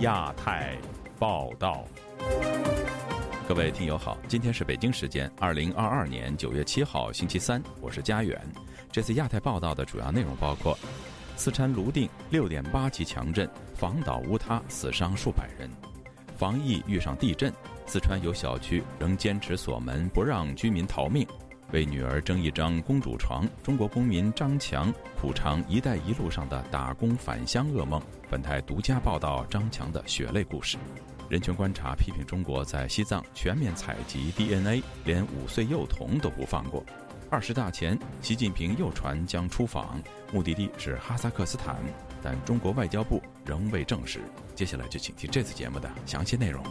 亚太报道，各位听友好，今天是北京时间二零二二年九月七号星期三，我是佳远。这次亚太报道的主要内容包括：四川泸定六点八级强震，房倒屋塌，死伤数百人；防疫遇上地震，四川有小区仍坚持锁门，不让居民逃命。为女儿争一张公主床，中国公民张强苦尝“一带一路”上的打工返乡噩梦。本台独家报道张强的血泪故事。人权观察批评中国在西藏全面采集 DNA，连五岁幼童都不放过。二十大前，习近平又传将出访，目的地是哈萨克斯坦，但中国外交部仍未证实。接下来就请听这次节目的详细内容。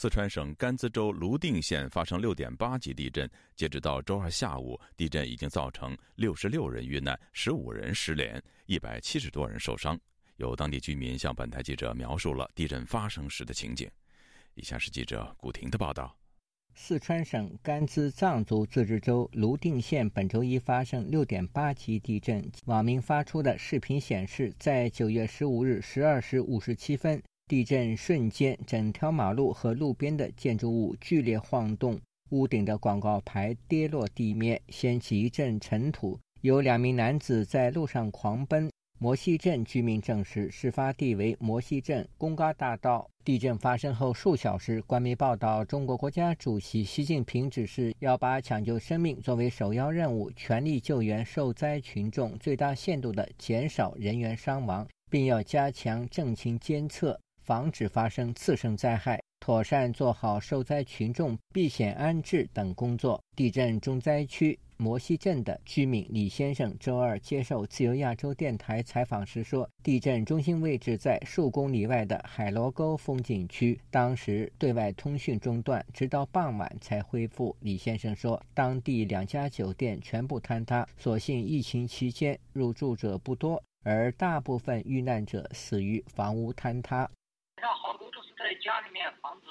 四川省甘孜州泸定县发生六点八级地震，截止到周二下午，地震已经造成六十六人遇难，十五人失联，一百七十多人受伤。有当地居民向本台记者描述了地震发生时的情景。以下是记者古婷的报道：四川省甘孜藏族自治州泸定县本周一发生六点八级地震。网民发出的视频显示，在九月十五日十二时五十七分。地震瞬间，整条马路和路边的建筑物剧烈晃动，屋顶的广告牌跌落地面，掀起一阵尘土。有两名男子在路上狂奔。摩西镇居民证实，事发地为摩西镇公嘎大道。地震发生后数小时，官媒报道，中国国家主席习近平指示要把抢救生命作为首要任务，全力救援受灾群众，最大限度地减少人员伤亡，并要加强震情监测。防止发生次生灾害，妥善做好受灾群众避险安置等工作。地震重灾区摩西镇的居民李先生周二接受自由亚洲电台采访时说：“地震中心位置在数公里外的海螺沟风景区，当时对外通讯中断，直到傍晚才恢复。”李先生说：“当地两家酒店全部坍塌，所幸疫情期间入住者不多，而大部分遇难者死于房屋坍塌。”好多都是在家里面房子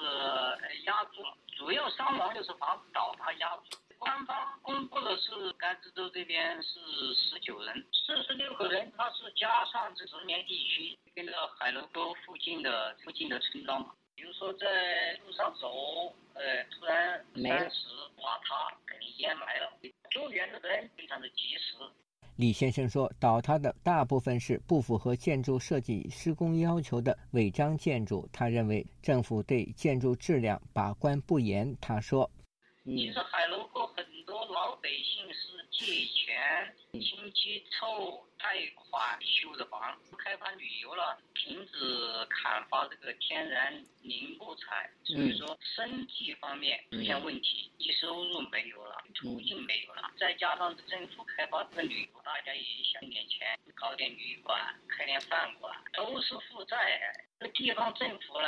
压住了，主要伤亡就是房子倒塌压住。官方公布的是甘孜州这边是十九人，四十六个人，他是加上这十年地区跟着海螺沟附近的附近的村庄嘛。比如说在路上走，呃，突然山石垮塌，给你淹埋了，救援的人非常的及时。李先生说，倒塌的大部分是不符合建筑设计施工要求的违章建筑。他认为政府对建筑质量把关不严。他说：“你是海龙沟很多老百姓是借钱、亲戚凑。”贷款修的房，开发旅游了，停止砍伐这个天然林木材，所以说生计方面出现问题，低收入没有了，途径没有了，再加上政府开发这个旅游，大家也想点钱，搞点旅馆，开点饭馆，都是负债。这地方政府呢，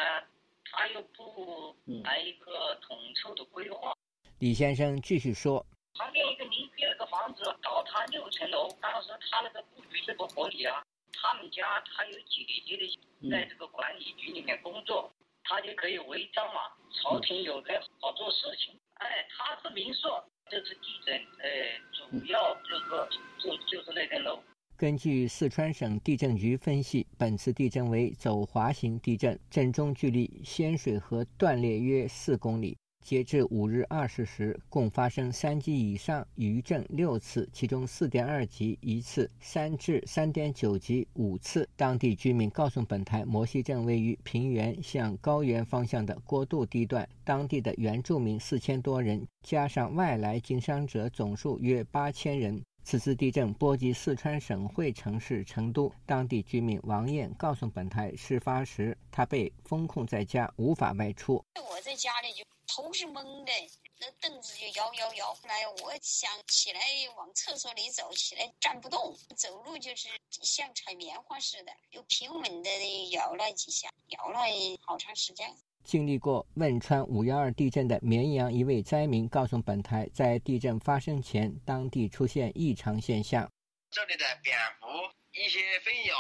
他又不来一个统筹的规划。李先生继续说。旁边一个邻居那个房子倒塌六层楼，当时他那个布局是不合理啊。他们家他有姐姐的在这个管理局里面工作，他就可以违章嘛。朝廷有的好做事情，哎，他是民宿这次地震，哎，主要就是说就就是那层楼。根据四川省地震局分析，本次地震为走滑型地震，震中距离仙水河断裂约四公里。截至五日二十时，共发生三级以上余震六次，其中四点二级一次，三至三点九级五次。当地居民告诉本台，摩西镇位于平原向高原方向的过渡地段，当地的原住民四千多人，加上外来经商者，总数约八千人。此次地震波及四川省会城市成都，当地居民王艳告诉本台，事发时他被封控在家，无法外出。我在家里就。头是懵的，那凳子就摇摇摇。后来我想起来往厕所里走，起来站不动，走路就是像踩棉花似的，又平稳的摇了几下，摇了好长时间。经历过汶川五幺二地震的绵阳一位灾民告诉本台，在地震发生前，当地出现异常现象。这里的蝙蝠，一些飞鸟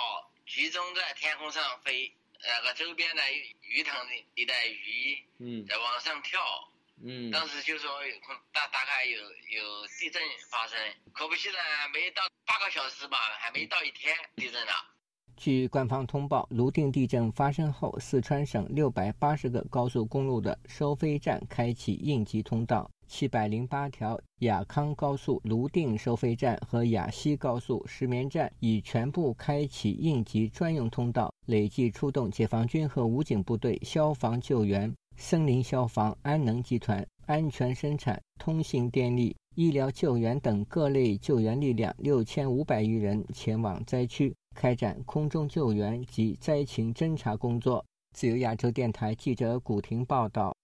集中在天空上飞。那个周边的鱼塘里的鱼，嗯，在往上跳，嗯，当时就说大大概有有地震发生，可不现在没到八个小时吧，还没到一天地震了。据官方通报，泸定地震发生后，四川省六百八十个高速公路的收费站开启应急通道，七百零八条雅康高速泸定收费站和雅西高速石棉站已全部开启应急专用通道，累计出动解放军和武警部队、消防救援、森林消防、安能集团、安全生产、通信电力、医疗救援等各类救援力量六千五百余人前往灾区。开展空中救援及灾情侦察工作。自由亚洲电台记者古婷报道：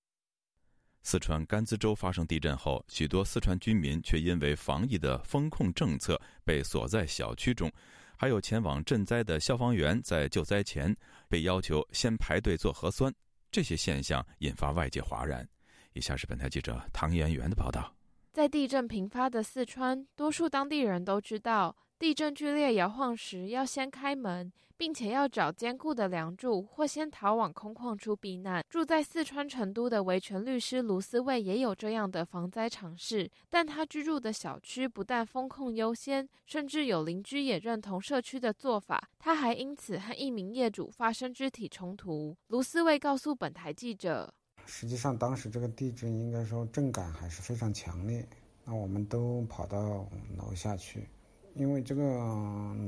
四川甘孜州发生地震后，许多四川居民却因为防疫的风控政策被锁在小区中，还有前往赈灾的消防员在救灾前被要求先排队做核酸。这些现象引发外界哗然。以下是本台记者唐媛媛的报道：在地震频发的四川，多数当地人都知道。地震剧烈摇晃时，要先开门，并且要找坚固的梁柱，或先逃往空旷处避难。住在四川成都的维权律师卢思卫也有这样的防灾尝试，但他居住的小区不但风控优先，甚至有邻居也认同社区的做法。他还因此和一名业主发生肢体冲突。卢思卫告诉本台记者：“实际上，当时这个地震应该说震感还是非常强烈，那我们都跑到楼下去。”因为这个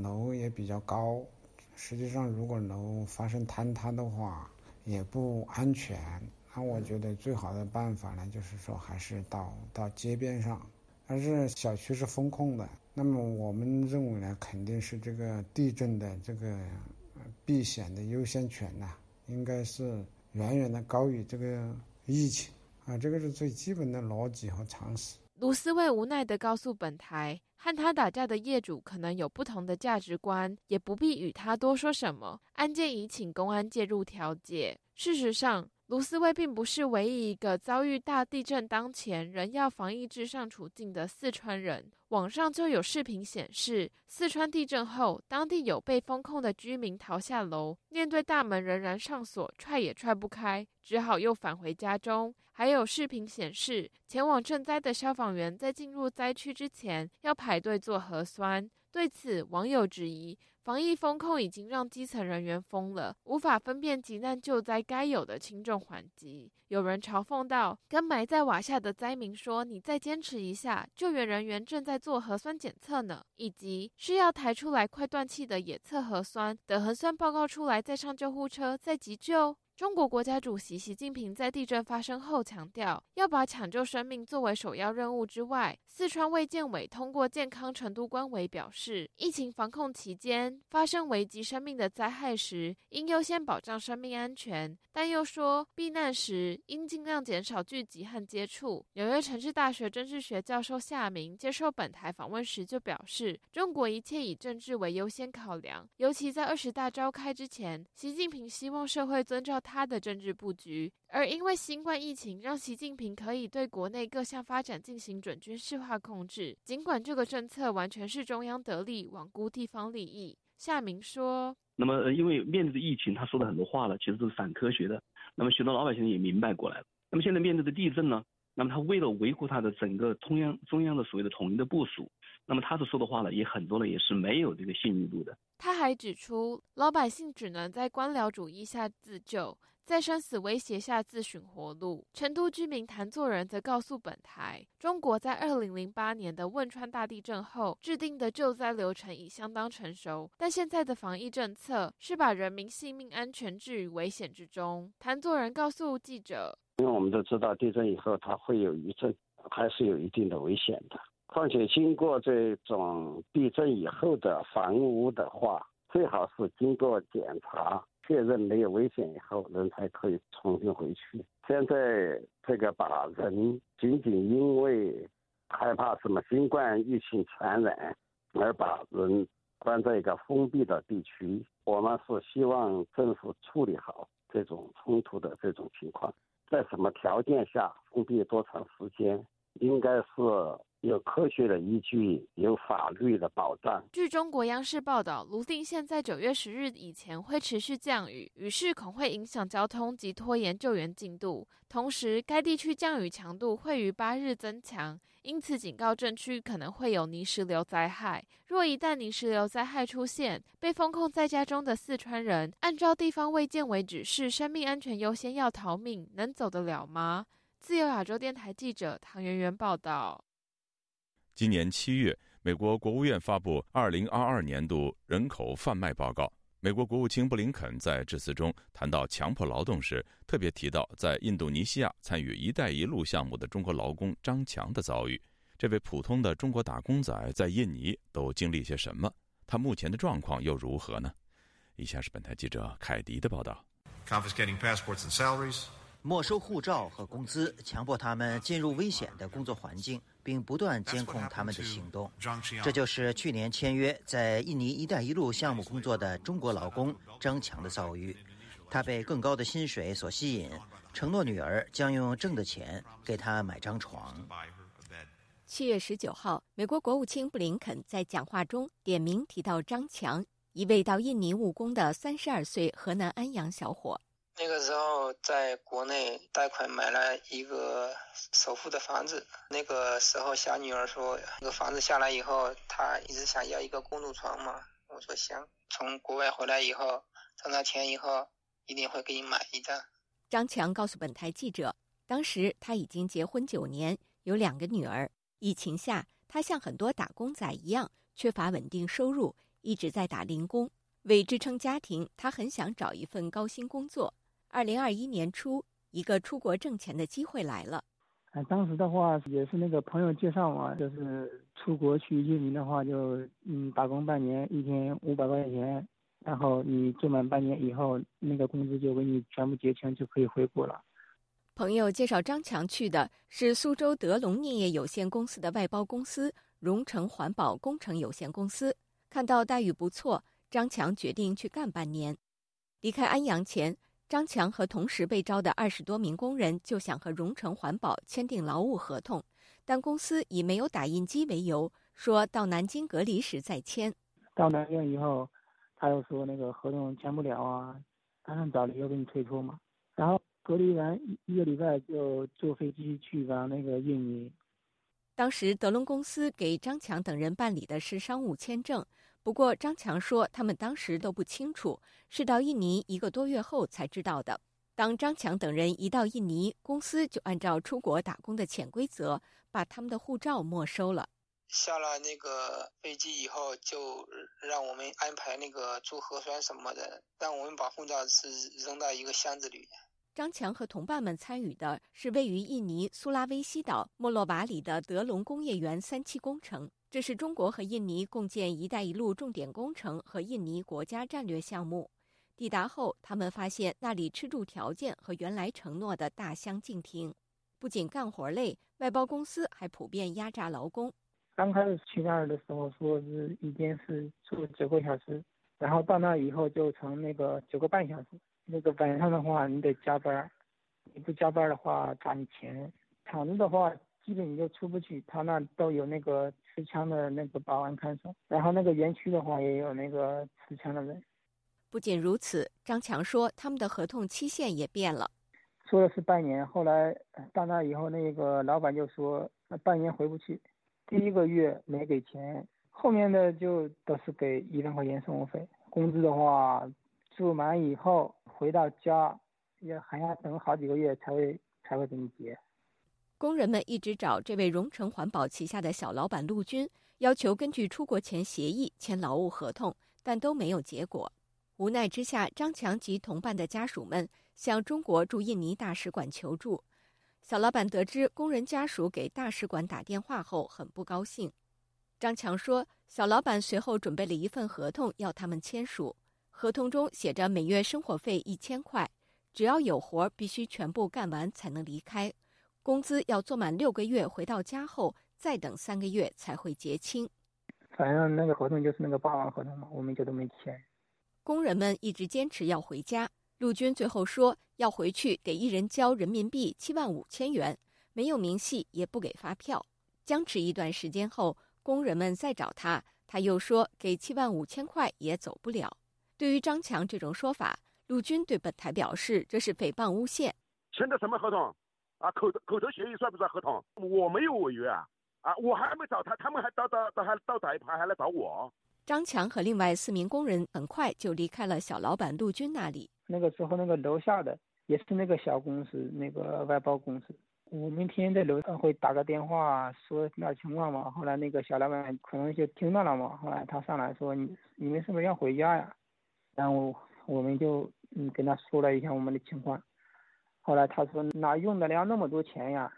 楼也比较高，实际上如果楼发生坍塌的话，也不安全。那我觉得最好的办法呢，就是说还是到到街边上。但是小区是封控的，那么我们认为呢，肯定是这个地震的这个避险的优先权呐，应该是远远的高于这个疫情啊，这个是最基本的逻辑和常识。卢思卫无奈地告诉本台，和他打架的业主可能有不同的价值观，也不必与他多说什么。案件已请公安介入调解。事实上，卢思卫并不是唯一一个遭遇大地震当前仍要防疫至上处境的四川人。网上就有视频显示，四川地震后，当地有被封控的居民逃下楼，面对大门仍然上锁，踹也踹不开，只好又返回家中。还有视频显示，前往赈灾的消防员在进入灾区之前要排队做核酸。对此，网友质疑，防疫风控已经让基层人员疯了，无法分辨急难救灾该有的轻重缓急。有人嘲讽道：“跟埋在瓦下的灾民说，你再坚持一下，救援人员正在做核酸检测呢。”以及需要抬出来快断气的也测核酸，等核酸报告出来再上救护车再急救。中国国家主席习近平在地震发生后强调，要把抢救生命作为首要任务之外，四川卫健委通过健康成都官委表示，疫情防控期间发生危及生命的灾害时，应优先保障生命安全，但又说避难时应尽量减少聚集和接触。纽约城市大学政治学教授夏明接受本台访问时就表示，中国一切以政治为优先考量，尤其在二十大召开之前，习近平希望社会遵照。他的政治布局，而因为新冠疫情，让习近平可以对国内各项发展进行准军事化控制。尽管这个政策完全是中央得利，罔顾地方利益。夏明说：“那么，因为面对着疫情，他说的很多话了，其实都是反科学的。那么，许多老百姓也明白过来了。那么，现在面对的地震呢？那么，他为了维护他的整个中央中央的所谓的统一的部署。”那么他所说的话呢，也很多呢，也是没有这个信誉度的。他还指出，老百姓只能在官僚主义下自救，在生死威胁下自寻活路。成都居民谭作人则告诉本台，中国在二零零八年的汶川大地震后制定的救灾流程已相当成熟，但现在的防疫政策是把人民性命安全置于危险之中。谭作人告诉记者，因为我们都知道地震以后它会有余震，还是有一定的危险的。况且经过这种地震以后的房屋的话，最好是经过检查确认没有危险以后，人才可以重新回去。现在这个把人仅仅因为害怕什么新冠疫情传染而把人关在一个封闭的地区，我们是希望政府处理好这种冲突的这种情况，在什么条件下封闭多长时间。应该是有科学的依据，有法律的保障。据中国央视报道，泸定县在九月十日以前会持续降雨，雨势恐会影响交通及拖延救援进度。同时，该地区降雨强度会于八日增强，因此警告镇区可能会有泥石流灾害。若一旦泥石流灾害出现，被封控在家中的四川人，按照地方卫健委指示，生命安全优先要逃命，能走得了吗？自由亚洲电台记者唐媛媛报道。今年七月，美国国务院发布二零二二年度人口贩卖报告。美国国务卿布林肯在致辞中谈到强迫劳动时，特别提到在印度尼西亚参与“一带一路”项目的中国劳工张强的遭遇。这位普通的中国打工仔在印尼都经历些什么？他目前的状况又如何呢？以下是本台记者凯迪的报道。没收护照和工资，强迫他们进入危险的工作环境，并不断监控他们的行动。这就是去年签约在印尼“一带一路”项目工作的中国劳工张强的遭遇。他被更高的薪水所吸引，承诺女儿将用挣的钱给他买张床。七月十九号，美国国务卿布林肯在讲话中点名提到张强，一位到印尼务工的三十二岁河南安阳小伙。那个时候在国内贷款买了一个首付的房子。那个时候小女儿说，那个房子下来以后，她一直想要一个公主床嘛。我说行，从国外回来以后挣到钱以后，一定会给你买一张。张强告诉本台记者，当时他已经结婚九年，有两个女儿。疫情下，他像很多打工仔一样，缺乏稳定收入，一直在打零工。为支撑家庭，他很想找一份高薪工作。二零二一年初，一个出国挣钱的机会来了。哎，当时的话也是那个朋友介绍嘛，就是出国去印尼的话，就嗯打工半年，一天五百块钱，然后你做满半年以后，那个工资就给你全部结清，就可以回国了。朋友介绍张强去的是苏州德龙镍业有限公司的外包公司荣成环保工程有限公司，看到待遇不错，张强决定去干半年。离开安阳前。张强和同时被招的二十多名工人就想和荣成环保签订劳务合同，但公司以没有打印机为由，说到南京隔离时再签。到南京以后，他又说那个合同签不了啊，打算找理由给你退出嘛。然后隔离完一个礼拜就坐飞机去往那个印尼。当时德隆公司给张强等人办理的是商务签证。不过，张强说他们当时都不清楚，是到印尼一个多月后才知道的。当张强等人一到印尼，公司就按照出国打工的潜规则，把他们的护照没收了。下了那个飞机以后，就让我们安排那个做核酸什么的，让我们把护照是扔到一个箱子里。张强和同伴们参与的是位于印尼苏拉威西岛莫洛瓦里的德隆工业园三期工程。这是中国和印尼共建“一带一路”重点工程和印尼国家战略项目。抵达后，他们发现那里吃住条件和原来承诺的大相径庭。不仅干活累，外包公司还普遍压榨劳工。刚开始去那儿的时候，说是一天是做九个小时，然后到那以后就成那个九个半小时。那个晚上的话，你得加班，你不加班的话罚你钱。厂子的话。基本你就出不去，他那都有那个持枪的那个保安看守，然后那个园区的话也有那个持枪的人。不仅如此，张强说他们的合同期限也变了，说的是半年，后来到那以后，那个老板就说那半年回不去，第一个月没给钱，后面的就都是给一万块钱生活费，工资的话住满以后回到家也还要等好几个月才会才会给你结。工人们一直找这位荣成环保旗下的小老板陆军，要求根据出国前协议签劳务合同，但都没有结果。无奈之下，张强及同伴的家属们向中国驻印尼大使馆求助。小老板得知工人家属给大使馆打电话后，很不高兴。张强说，小老板随后准备了一份合同要他们签署，合同中写着每月生活费一千块，只要有活必须全部干完才能离开。工资要做满六个月，回到家后再等三个月才会结清。反正那个合同就是那个霸王合同嘛，我们就都没签。工人们一直坚持要回家，陆军最后说要回去给一人交人民币七万五千元，没有明细，也不给发票。僵持一段时间后，工人们再找他，他又说给七万五千块也走不了。对于张强这种说法，陆军对本台表示，这是诽谤诬陷。签的什么合同？啊，口口头协议算不算合同？我没有违约啊！啊，我还没找他，他们还到到到还到打一盘，还来找我。张强和另外四名工人很快就离开了小老板陆军那里。那个时候，那个楼下的也是那个小公司，那个外包公司。我们天天在楼上会打个电话说那情况嘛。后来那个小老板可能就听到了嘛。后来他上来说：“你你们是不是要回家呀？”然后我们就嗯跟他说了一下我们的情况。后来他说：“哪用得了那么多钱呀？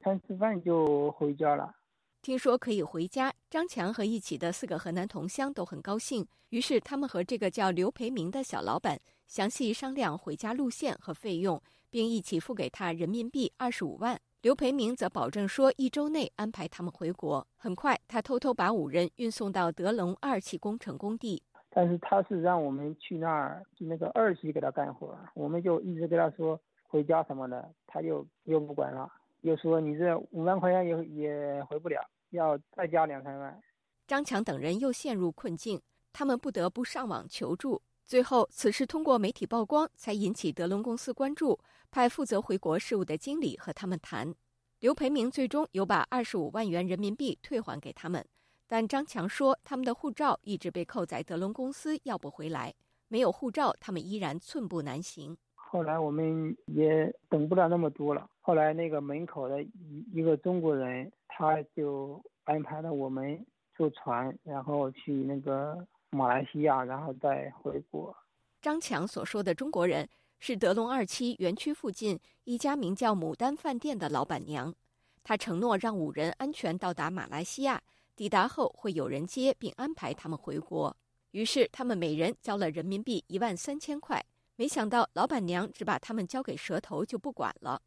餐吃饭就回家了。”听说可以回家，张强和一起的四个河南同乡都很高兴。于是他们和这个叫刘培明的小老板详细商量回家路线和费用，并一起付给他人民币二十五万。刘培明则保证说一周内安排他们回国。很快，他偷偷把五人运送到德龙二期工程工地。但是他是让我们去那儿就那个二期给他干活，我们就一直跟他说。回家什么的，他就又不管了，又说你这五万块钱也也回不了，要再加两三万。张强等人又陷入困境，他们不得不上网求助。最后，此事通过媒体曝光，才引起德隆公司关注，派负责回国事务的经理和他们谈。刘培明最终有把二十五万元人民币退还给他们，但张强说他们的护照一直被扣在德隆公司要不回来，没有护照，他们依然寸步难行。后来我们也等不了那么多了。后来那个门口的一一个中国人，他就安排了我们坐船，然后去那个马来西亚，然后再回国。张强所说的中国人是德隆二期园区附近一家名叫牡丹饭店的老板娘，她承诺让五人安全到达马来西亚，抵达后会有人接并安排他们回国。于是他们每人交了人民币一万三千块。没想到老板娘只把他们交给蛇头就不管了。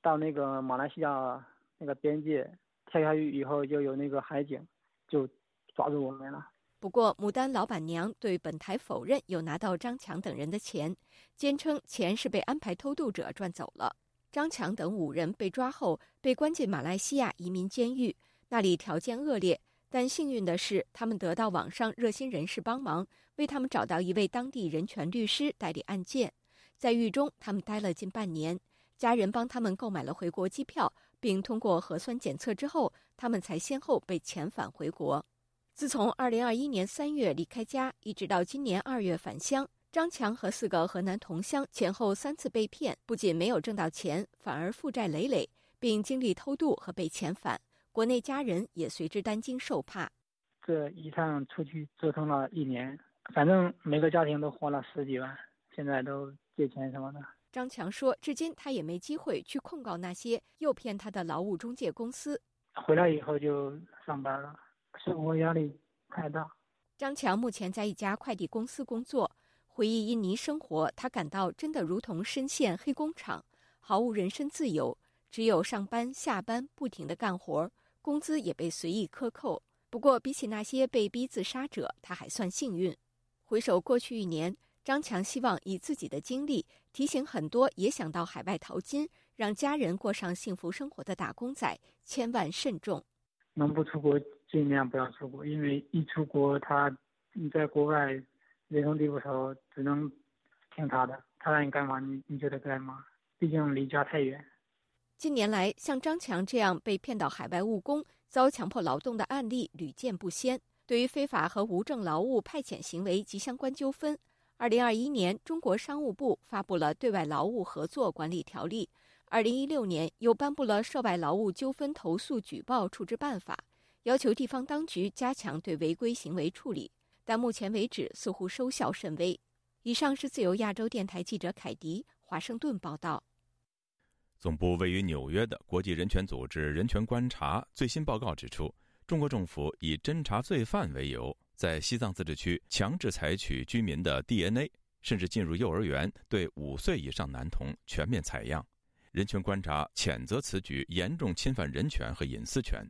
到那个马来西亚那个边界跳下去以后，就有那个海警就抓住我们了。不过牡丹老板娘对本台否认有拿到张强等人的钱，坚称钱是被安排偷渡者赚走了。张强等五人被抓后被关进马来西亚移民监狱，那里条件恶劣。但幸运的是，他们得到网上热心人士帮忙，为他们找到一位当地人权律师代理案件。在狱中，他们待了近半年，家人帮他们购买了回国机票，并通过核酸检测之后，他们才先后被遣返回国。自从2021年3月离开家，一直到今年2月返乡，张强和四个河南同乡前后三次被骗，不仅没有挣到钱，反而负债累累，并经历偷渡和被遣返。国内家人也随之担惊受怕。这一趟出去折腾了一年，反正每个家庭都花了十几万，现在都借钱什么的。张强说，至今他也没机会去控告那些诱骗他的劳务中介公司。回来以后就上班了，生活压力太大。张强目前在一家快递公司工作，回忆印尼生活，他感到真的如同深陷黑工厂，毫无人身自由，只有上班下班不停的干活。工资也被随意克扣。不过，比起那些被逼自杀者，他还算幸运。回首过去一年，张强希望以自己的经历提醒很多也想到海外淘金、让家人过上幸福生活的打工仔，千万慎重。能不出国尽量不要出国，因为一出国，他你在国外人生地不熟，只能听他的，他让你干嘛你你就得干嘛，毕竟离家太远。近年来，像张强这样被骗到海外务工、遭强迫劳动的案例屡见不鲜。对于非法和无证劳务派遣行为及相关纠纷，二零二一年，中国商务部发布了《对外劳务合作管理条例》，二零一六年又颁布了《涉外劳务纠纷投诉举报处置办法》，要求地方当局加强对违规行为处理。但目前为止，似乎收效甚微。以上是自由亚洲电台记者凯迪华盛顿报道。总部位于纽约的国际人权组织“人权观察”最新报告指出，中国政府以侦查罪犯为由，在西藏自治区强制采取居民的 DNA，甚至进入幼儿园对五岁以上男童全面采样。人权观察谴责此举严重侵犯人权和隐私权。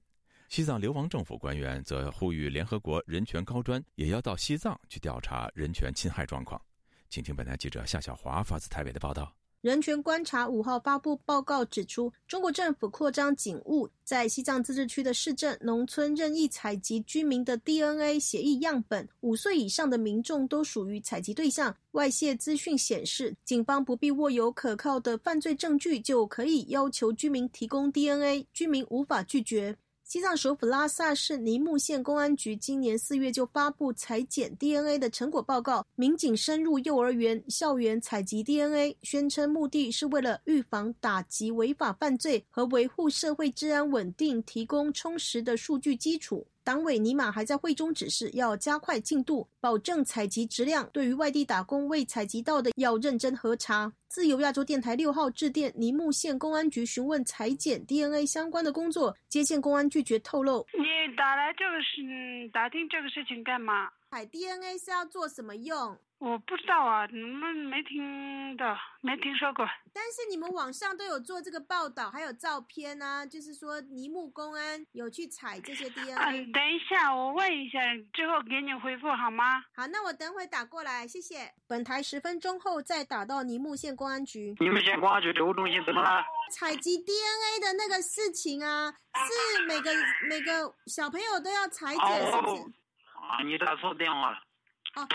西藏流亡政府官员则呼吁联合国人权高专也要到西藏去调查人权侵害状况。请听本台记者夏小华发自台北的报道。人权观察五号发布报告指出，中国政府扩张警务，在西藏自治区的市镇、农村任意采集居民的 DNA 血液样本，五岁以上的民众都属于采集对象。外泄资讯显示，警方不必握有可靠的犯罪证据，就可以要求居民提供 DNA，居民无法拒绝。西藏首府拉萨市尼木县公安局今年四月就发布采检 DNA 的成果报告，民警深入幼儿园、校园采集 DNA，宣称目的是为了预防、打击违法犯罪和维护社会治安稳定，提供充实的数据基础。党委尼玛还在会中指示，要加快进度，保证采集质量。对于外地打工未采集到的，要认真核查。自由亚洲电台六号致电尼木县公安局询问裁剪 DNA 相关的工作，接线公安拒绝透露。你打来这个事，打听这个事情干嘛？采 DNA 是要做什么用？我不知道啊，你们没听到，没听说过。但是你们网上都有做这个报道，还有照片啊，就是说尼木公安有去采这些 DNA。嗯，等一下，我问一下，之后给你回复好吗？好，那我等会打过来，谢谢。本台十分钟后再打到尼木县公安局。尼木县公安局植物中心怎么了？采集 DNA 的那个事情啊，是每个每个小朋友都要采检，是不是？啊，你打错电话了。哦。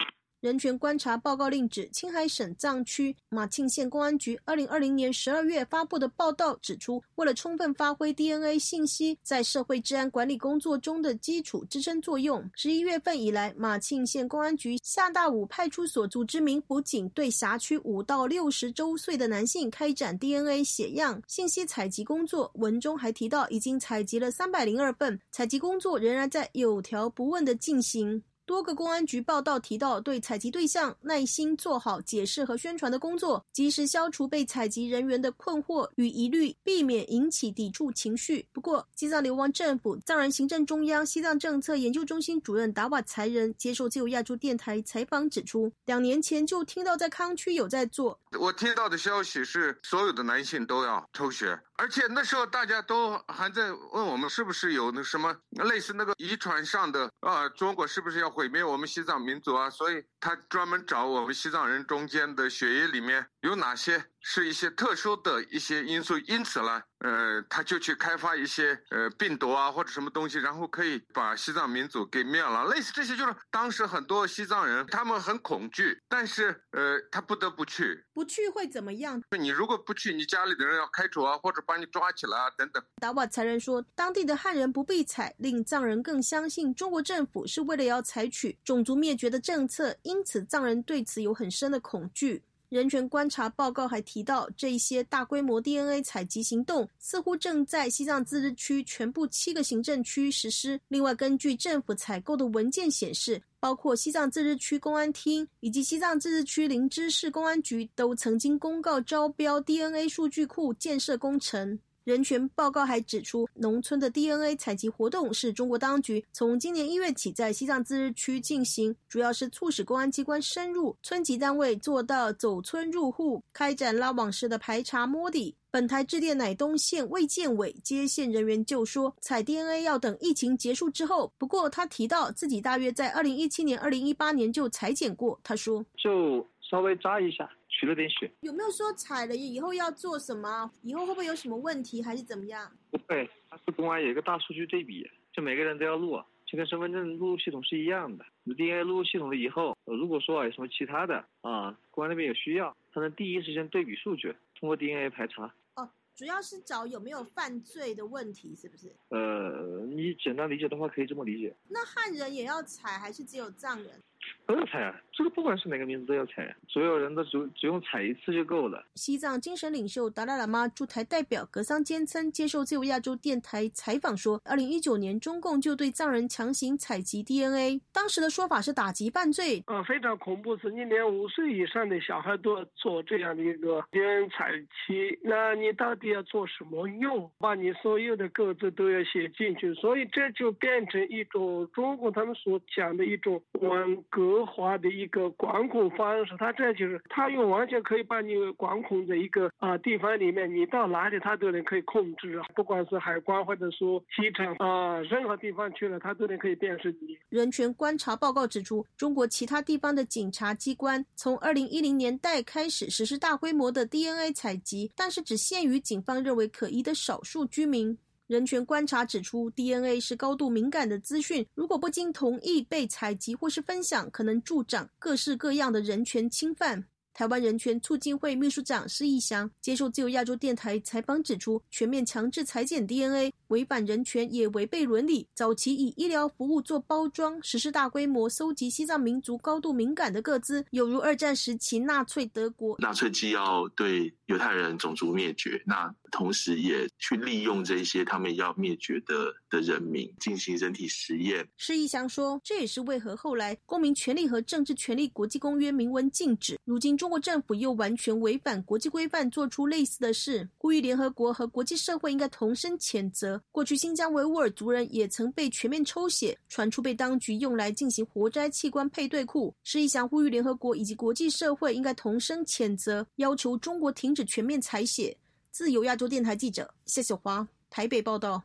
人权观察报告令指，青海省藏区马庆县公安局二零二零年十二月发布的报道指出，为了充分发挥 DNA 信息在社会治安管理工作中的基础支撑作用，十一月份以来，马庆县公安局下大武派出所组织民辅警对辖区五到六十周岁的男性开展 DNA 血样信息采集工作。文中还提到，已经采集了三百零二份，采集工作仍然在有条不紊的进行。多个公安局报道提到，对采集对象耐心做好解释和宣传的工作，及时消除被采集人员的困惑与疑虑，避免引起抵触情绪。不过，西藏流亡政府藏人行政中央西藏政策研究中心主任达瓦才仁接受自由亚洲电台采访指出，两年前就听到在康区有在做。我听到的消息是，所有的男性都要抽血。而且那时候大家都还在问我们是不是有那什么类似那个遗传上的啊，中国是不是要毁灭我们西藏民族啊？所以他专门找我们西藏人中间的血液里面有哪些。是一些特殊的一些因素，因此呢，呃，他就去开发一些呃病毒啊或者什么东西，然后可以把西藏民族给灭了。类似这些，就是当时很多西藏人他们很恐惧，但是呃，他不得不去。不去会怎么样？你如果不去，你家里的人要开除啊，或者把你抓起来啊，等等。达瓦才人说，当地的汉人不必采，令藏人更相信中国政府是为了要采取种族灭绝的政策，因此藏人对此有很深的恐惧。人权观察报告还提到，这些大规模 DNA 采集行动似乎正在西藏自治区全部七个行政区实施。另外，根据政府采购的文件显示，包括西藏自治区公安厅以及西藏自治区林芝市公安局都曾经公告招标 DNA 数据库建设工程。人权报告还指出，农村的 DNA 采集活动是中国当局从今年一月起在西藏自治区进行，主要是促使公安机关深入村级单位，做到走村入户，开展拉网式的排查摸底。本台致电乃东县卫健委接线人员就说，采 DNA 要等疫情结束之后。不过他提到自己大约在二零一七年、二零一八年就采检过，他说就稍微扎一下。取了点血，有没有说采了以后要做什么？以后会不会有什么问题，还是怎么样？不会，它是公安有一个大数据对比，就每个人都要录，就跟身份证录入系统是一样的。你 DNA 录入系统了以后，如果说有什么其他的啊，公安那边有需要，他能第一时间对比数据，通过 DNA 排查。哦，主要是找有没有犯罪的问题，是不是？呃，你简单理解的话，可以这么理解。那汉人也要采，还是只有藏人？都要采啊，这个不管是哪个民族都要采，所有人都只只用采一次就够了。西藏精神领袖达赖喇嘛驻台代表格桑坚称接受自由亚洲电台采访说，二零一九年中共就对藏人强行采集 DNA，当时的说法是打击犯罪。呃，非常恐怖，是你连五岁以上的小孩都要做这样的一个 DNA 采集，那你到底要做什么用？把你所有的个子都要写进去，所以这就变成一种中国他们所讲的一种完。格华的一个管控方式。他这就是他用完全可以把你管控在一个啊地方里面，你到哪里他都能可以控制，不管是海关或者说机场啊，任何地方去了他都能可以辨识你。人权观察报告指出，中国其他地方的警察机关从二零一零年代开始实施大规模的 DNA 采集，但是只限于警方认为可疑的少数居民。人权观察指出，DNA 是高度敏感的资讯，如果不经同意被采集或是分享，可能助长各式各样的人权侵犯。台湾人权促进会秘书长施义祥接受自由亚洲电台采访指出，全面强制裁剪 DNA 违反人权，也违背伦理。早期以医疗服务做包装，实施大规模搜集西藏民族高度敏感的个资，有如二战时期纳粹德国。纳粹既要对犹太人种族灭绝，那同时也去利用这些他们要灭绝的的人民进行人体实验。施一祥说，这也是为何后来《公民权利和政治权利国际公约》明文禁止，如今。中国政府又完全违反国际规范，做出类似的事，呼吁联合国和国际社会应该同声谴责。过去新疆维吾尔族人也曾被全面抽血，传出被当局用来进行活摘器官配对库。施一祥呼吁联合国以及国际社会应该同声谴责，要求中国停止全面采血。自由亚洲电台记者谢小华台北报道。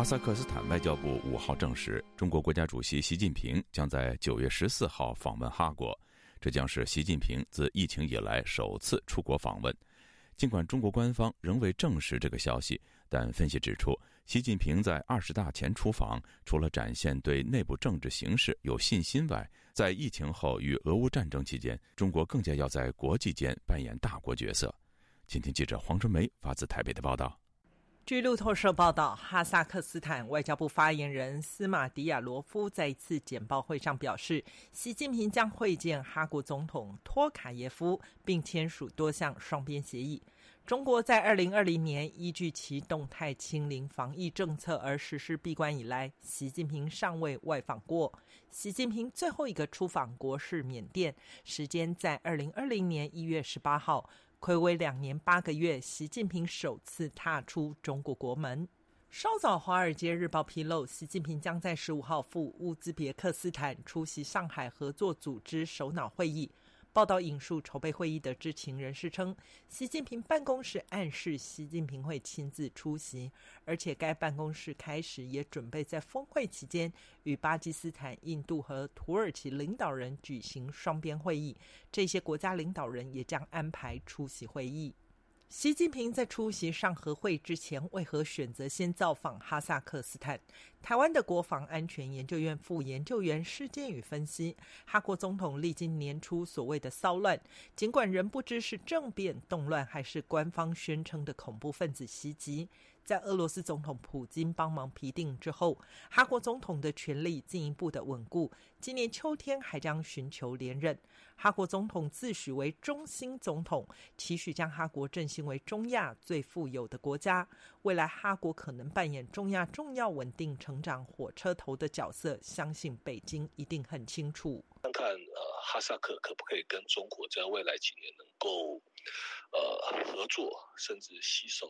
哈萨克斯坦外交部五号证实，中国国家主席习近平将在九月十四号访问哈国，这将是习近平自疫情以来首次出国访问。尽管中国官方仍未证实这个消息，但分析指出，习近平在二十大前出访，除了展现对内部政治形势有信心外，在疫情后与俄乌战争期间，中国更加要在国际间扮演大国角色。请听记者黄春梅发自台北的报道。据路透社报道，哈萨克斯坦外交部发言人斯马迪亚罗夫在一次简报会上表示，习近平将会见哈国总统托卡耶夫，并签署多项双边协议。中国在二零二零年依据其动态清零防疫政策而实施闭关以来，习近平尚未外访过。习近平最后一个出访国是缅甸，时间在二零二零年一月十八号。暌违两年八个月，习近平首次踏出中国国门。稍早，《华尔街日报》披露，习近平将在十五号赴乌兹别克斯坦出席上海合作组织首脑会议。报道引述筹备会议的知情人士称，习近平办公室暗示习近平会亲自出席，而且该办公室开始也准备在峰会期间与巴基斯坦、印度和土耳其领导人举行双边会议。这些国家领导人也将安排出席会议。习近平在出席上合会之前，为何选择先造访哈萨克斯坦？台湾的国防安全研究院副研究员施建宇分析，哈国总统历经年初所谓的骚乱，尽管仍不知是政变动乱，还是官方宣称的恐怖分子袭击。在俄罗斯总统普京帮忙批定之后，哈国总统的权力进一步的稳固。今年秋天还将寻求连任。哈国总统自诩为中心总统，期许将哈国振兴为中亚最富有的国家。未来哈国可能扮演中亚重要稳定成长火车头的角色，相信北京一定很清楚。看看呃，哈萨克可不可以跟中国在未来几年能够呃合作，甚至携手。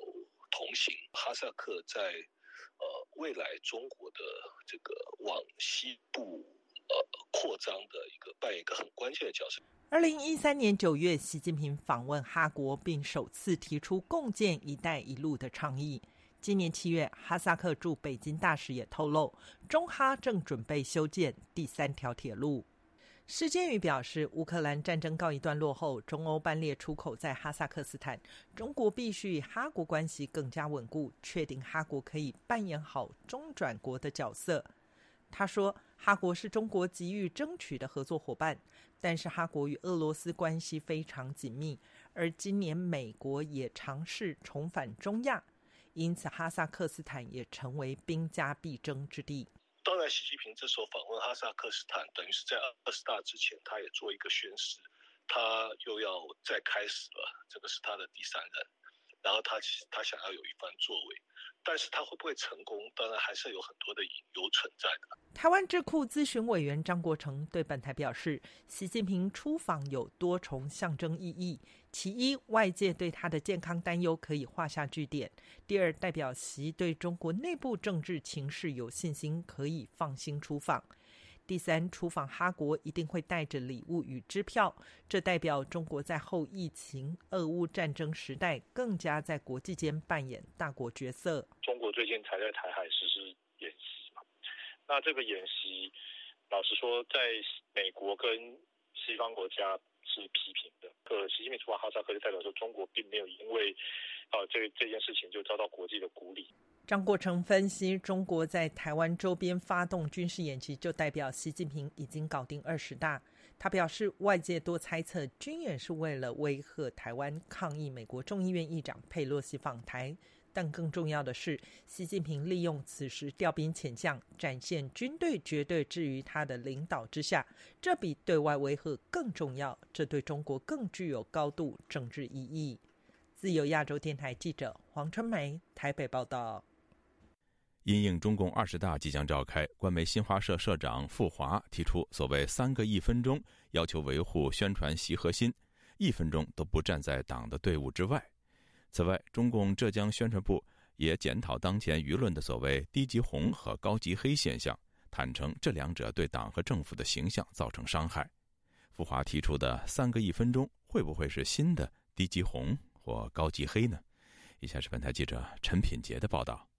同行，哈萨克在呃未来中国的这个往西部呃扩张的一个扮演一个很关键的角色。二零一三年九月，习近平访问哈国，并首次提出共建“一带一路”的倡议。今年七月，哈萨克驻北京大使也透露，中哈正准备修建第三条铁路。施建宇表示，乌克兰战争告一段落后，中欧班列出口在哈萨克斯坦，中国必须与哈国关系更加稳固，确定哈国可以扮演好中转国的角色。他说，哈国是中国急于争取的合作伙伴，但是哈国与俄罗斯关系非常紧密，而今年美国也尝试重返中亚，因此哈萨克斯坦也成为兵家必争之地。当然，习近平这时候访问哈萨克斯坦，等于是在二十大之前，他也做一个宣誓，他又要再开始了。这个是他的第三任，然后他他想要有一番作为。但是他会不会成功？当然还是有很多的隐忧存在的。台湾智库咨询委员张国成对本台表示，习近平出访有多重象征意义。其一，外界对他的健康担忧可以画下句点；第二，代表习对中国内部政治情势有信心，可以放心出访。第三，出访哈国一定会带着礼物与支票，这代表中国在后疫情、俄乌战争时代，更加在国际间扮演大国角色。中国最近才在台海实施演习嘛？那这个演习，老实说，在美国跟西方国家是批评的。呃，习近平出访哈萨克就代表说，中国并没有因为啊这这件事情就遭到国际的孤立。张国成分析，中国在台湾周边发动军事演习，就代表习近平已经搞定二十大。他表示，外界多猜测军演是为了威吓台湾，抗议美国众议院议长佩洛西访台。但更重要的是，习近平利用此时调兵遣将，展现军队绝对置于他的领导之下，这比对外威吓更重要。这对中国更具有高度政治意义。自由亚洲电台记者黄春梅台北报道。因应中共二十大即将召开，官媒新华社社长傅华提出所谓“三个一分钟”，要求维护宣传习核心，一分钟都不站在党的队伍之外。此外，中共浙江宣传部也检讨当前舆论的所谓“低级红”和“高级黑”现象，坦诚这两者对党和政府的形象造成伤害。傅华提出的“三个一分钟”会不会是新的“低级红”或“高级黑”呢？以下是本台记者陈品杰的报道。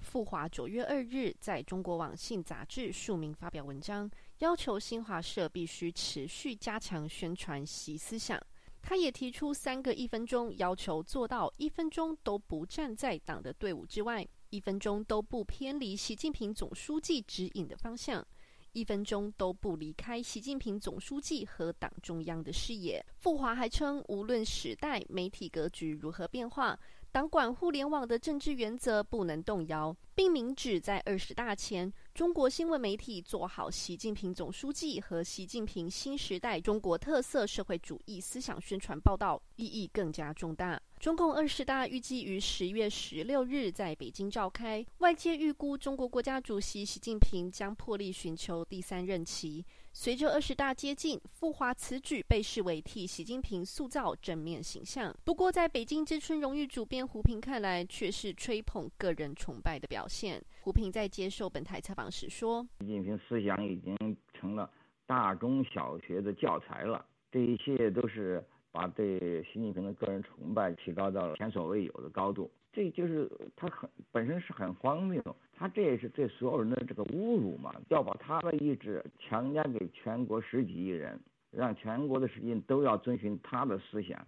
傅华九月二日在中国网信杂志署名发表文章，要求新华社必须持续加强宣传习思想。他也提出三个一分钟，要求做到一分钟都不站在党的队伍之外，一分钟都不偏离习近平总书记指引的方向，一分钟都不离开习近平总书记和党中央的视野。傅华还称，无论时代媒体格局如何变化。党管互联网的政治原则不能动摇，并明指在二十大前，中国新闻媒体做好习近平总书记和习近平新时代中国特色社会主义思想宣传报道，意义更加重大。中共二十大预计于十月十六日在北京召开，外界预估中国国家主席习近平将破例寻求第三任期。随着二十大接近，富华此举被视为替习近平塑造正面形象。不过，在北京之春荣誉主编胡平看来，却是吹捧个人崇拜的表现。胡平在接受本台采访时说：“习近平思想已经成了大中小学的教材了，这一切都是把对习近平的个人崇拜提高到了前所未有的高度。这就是他很本身是很荒谬。”他这也是对所有人的这个侮辱嘛？要把他的意志强加给全国十几亿人，让全国的十亿都要遵循他的思想。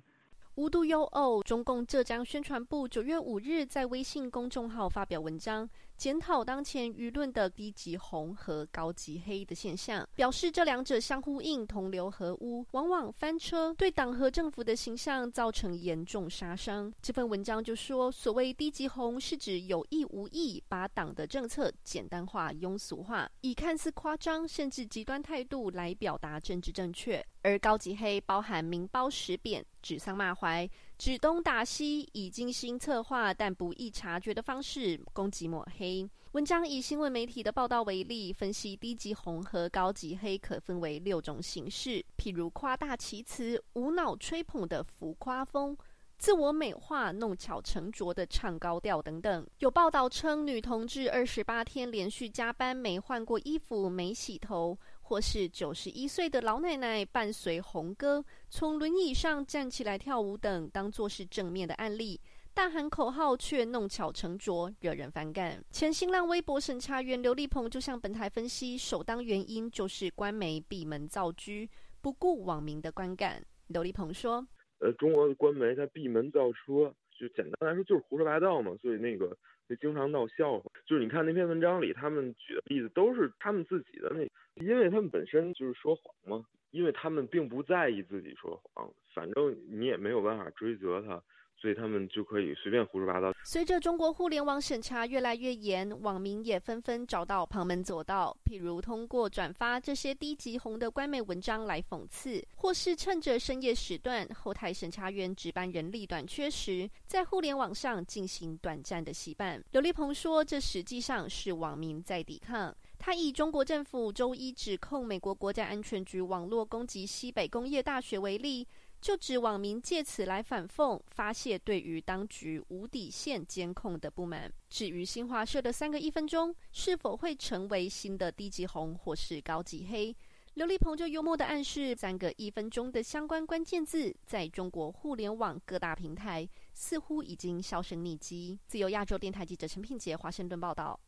无独有偶，中共浙江宣传部九月五日在微信公众号发表文章。检讨当前舆论的低级红和高级黑的现象，表示这两者相呼应、同流合污，往往翻车，对党和政府的形象造成严重杀伤。这份文章就说，所谓低级红是指有意无意把党的政策简单化、庸俗化，以看似夸张甚至极端态度来表达政治正确；而高级黑包含明褒实贬、指桑骂槐。指东打西，以精心策划但不易察觉的方式攻击抹黑。文章以新闻媒体的报道为例，分析低级红和高级黑可分为六种形式，譬如夸大其词、无脑吹捧的浮夸风、自我美化、弄巧成拙的唱高调等等。有报道称，女同志二十八天连续加班，没换过衣服，没洗头。或是九十一岁的老奶奶伴随红歌从轮椅上站起来跳舞等，当作是正面的案例，大喊口号却弄巧成拙，惹人反感。前新浪微博审查员刘立鹏就向本台分析，首当原因就是官媒闭门造车，不顾网民的观感。刘立鹏说：“呃，中国的官媒他闭门造车，就简单来说就是胡说八道嘛，所以那个经常闹笑话。就是你看那篇文章里，他们举的例子都是他们自己的那。”因为他们本身就是说谎嘛，因为他们并不在意自己说谎，反正你也没有办法追责他，所以他们就可以随便胡说八道。随着中国互联网审查越来越严，网民也纷纷找到旁门左道，譬如通过转发这些低级红的官媒文章来讽刺，或是趁着深夜时段后台审查员值班人力短缺时，在互联网上进行短暂的洗版。刘立鹏说，这实际上是网民在抵抗。他以中国政府周一指控美国国家安全局网络攻击西北工业大学为例。就指网民借此来反讽、发泄对于当局无底线监控的不满。至于新华社的三个一分钟是否会成为新的低级红或是高级黑，刘立鹏就幽默的暗示，三个一分钟的相关关键字在中国互联网各大平台似乎已经销声匿迹。自由亚洲电台记者陈品杰华盛顿报道。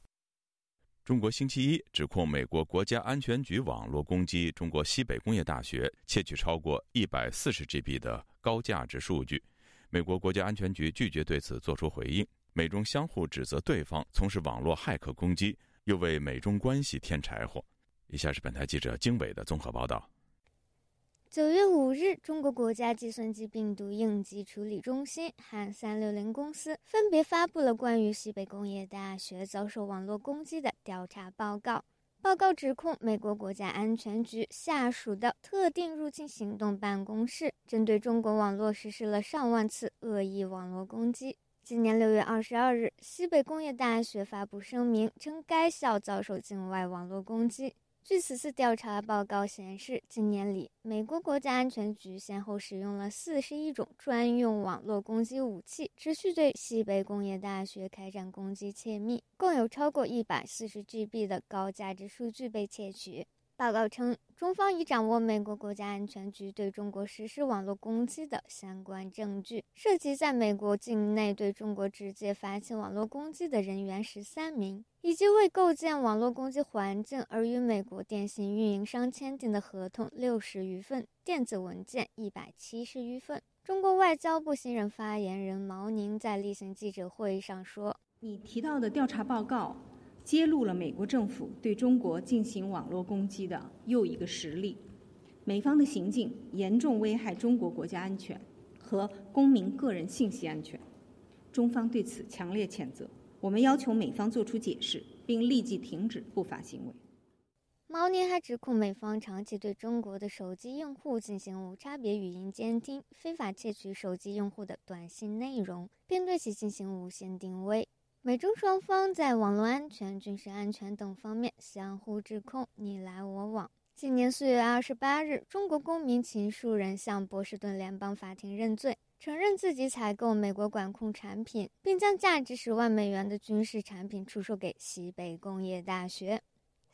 中国星期一指控美国国家安全局网络攻击中国西北工业大学，窃取超过一百四十 GB 的高价值数据。美国国家安全局拒绝对此作出回应。美中相互指责对方从事网络骇客攻击，又为美中关系添柴火。以下是本台记者经纬的综合报道。九月五日，中国国家计算机病毒应急处理中心和三六零公司分别发布了关于西北工业大学遭受网络攻击的调查报告。报告指控美国国家安全局下属的特定入侵行动办公室针对中国网络实施了上万次恶意网络攻击。今年六月二十二日，西北工业大学发布声明称，该校遭受境外网络攻击。据此次调查报告显示，今年里，美国国家安全局先后使用了四十一种专用网络攻击武器，持续对西北工业大学开展攻击窃密，共有超过一百四十 GB 的高价值数据被窃取。报告称，中方已掌握美国国家安全局对中国实施网络攻击的相关证据，涉及在美国境内对中国直接发起网络攻击的人员十三名，以及为构建网络攻击环境而与美国电信运营商签订的合同六十余份、电子文件一百七十余份。中国外交部新任发言人毛宁在例行记者会上说：“你提到的调查报告。”揭露了美国政府对中国进行网络攻击的又一个实例，美方的行径严重危害中国国家安全和公民个人信息安全，中方对此强烈谴责。我们要求美方作出解释，并立即停止不法行为。毛宁还指控美方长期对中国的手机用户进行无差别语音监听，非法窃取手机用户的短信内容，并对其进行无线定位。美中双方在网络安全、军事安全等方面相互指控，你来我往。今年四月二十八日，中国公民秦树人向波士顿联邦法庭认罪，承认自己采购美国管控产品，并将价值十万美元的军事产品出售给西北工业大学。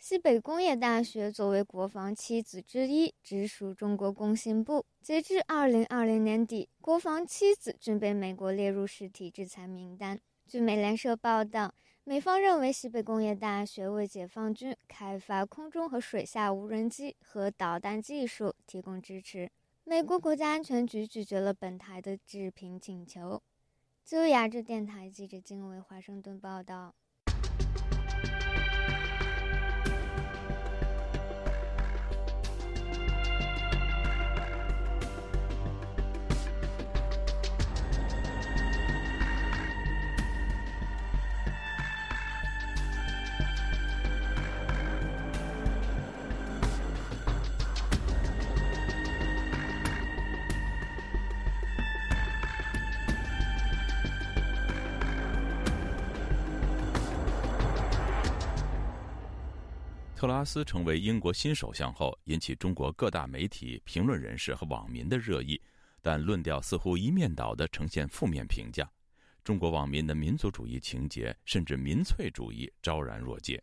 西北工业大学作为国防七子之一，直属中国工信部。截至二零二零年底，国防七子均被美国列入实体制裁名单。据美联社报道，美方认为西北工业大学为解放军开发空中和水下无人机和导弹技术提供支持。美国国家安全局拒绝了本台的置评请求。自由亚洲电台记者金伟华盛顿报道。特拉斯成为英国新首相后，引起中国各大媒体、评论人士和网民的热议，但论调似乎一面倒的呈现负面评价。中国网民的民族主义情节甚至民粹主义昭然若揭。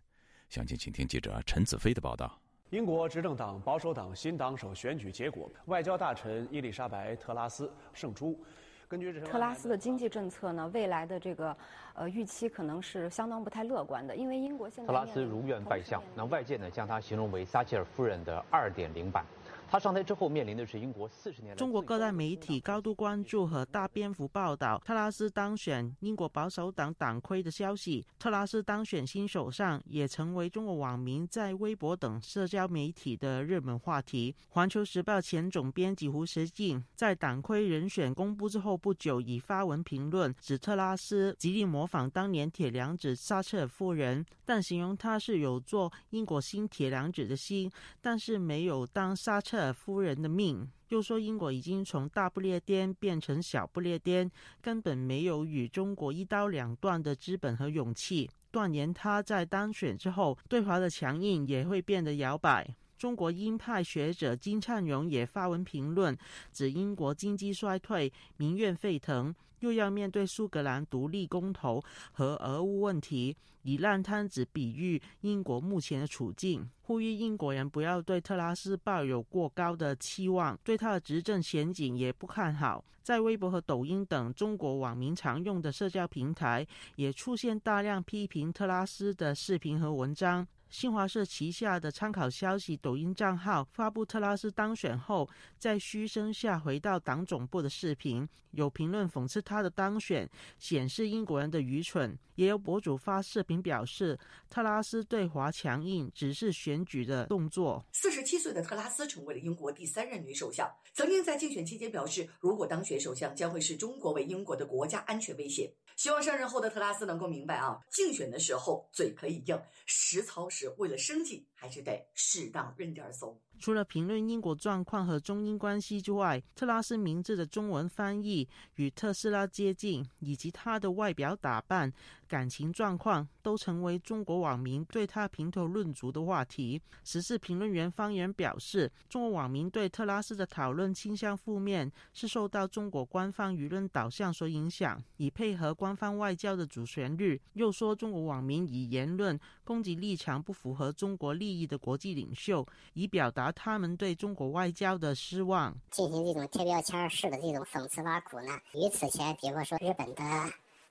详情，请听记者陈子飞的报道。英国执政党保守党新党首选举结果，外交大臣伊丽莎白·特拉斯胜出。根据特拉斯的经济政策呢，未来的这个呃预期可能是相当不太乐观的，因为英国现在特拉斯如愿败相，那外界呢将他形容为撒切尔夫人的二点零版。他上台之后面临的是英国四十年来中国各大媒体高度关注和大篇幅报道特拉斯当选英国保守党党魁的消息。特拉斯当选新首相也成为中国网民在微博等社交媒体的热门话题。环球时报前总编辑胡石进在党魁人选公布之后不久，已发文评论，指特拉斯极力模仿当年铁娘子撒切尔夫人，但形容他是有做英国新铁娘子的心，但是没有当撒切夫人的命。又说英国已经从大不列颠变成小不列颠，根本没有与中国一刀两断的资本和勇气。断言他在当选之后对华的强硬也会变得摇摆。中国鹰派学者金灿荣也发文评论，指英国经济衰退，民怨沸腾，又要面对苏格兰独立公投和俄乌问题，以烂摊子比喻英国目前的处境，呼吁英国人不要对特拉斯抱有过高的期望，对他的执政前景也不看好。在微博和抖音等中国网民常用的社交平台，也出现大量批评特拉斯的视频和文章。新华社旗下的参考消息抖音账号发布特拉斯当选后在嘘声下回到党总部的视频，有评论讽刺他的当选显示英国人的愚蠢，也有博主发视频表示特拉斯对华强硬只是选举的动作。四十七岁的特拉斯成为了英国第三任女首相，曾经在竞选期间表示，如果当选首相将会视中国为英国的国家安全威胁。希望上任后的特拉斯能够明白啊，竞选的时候嘴可以硬，实操是为了生计还是得适当认点怂。除了评论英国状况和中英关系之外，特拉斯名字的中文翻译与特斯拉接近，以及他的外表打扮、感情状况，都成为中国网民对他评头论足的话题。时事评论员方言表示，中国网民对特拉斯的讨论倾向负面，是受到中国官方舆论导向所影响，以配合官方外交的主旋律。又说，中国网民以言论攻击立场不符合中国立利益的国际领袖，以表达。他们对中国外交的失望，进行这种贴标签式的这种讽刺挖苦呢，与此前，比如说日本的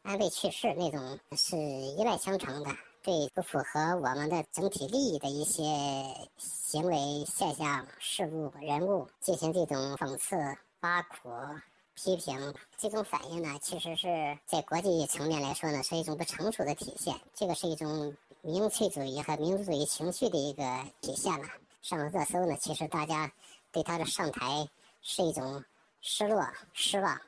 安倍去世那种是一脉相承的。对不符合我们的整体利益的一些行为现象、事物、人物进行这种讽刺、挖苦、批评，这种反应呢，其实是在国际层面来说呢，是一种不成熟的体现。这个是一种民粹主义和民族主义情绪的一个体现了。上了热搜呢，其实大家对他的上台是一种失落、失望，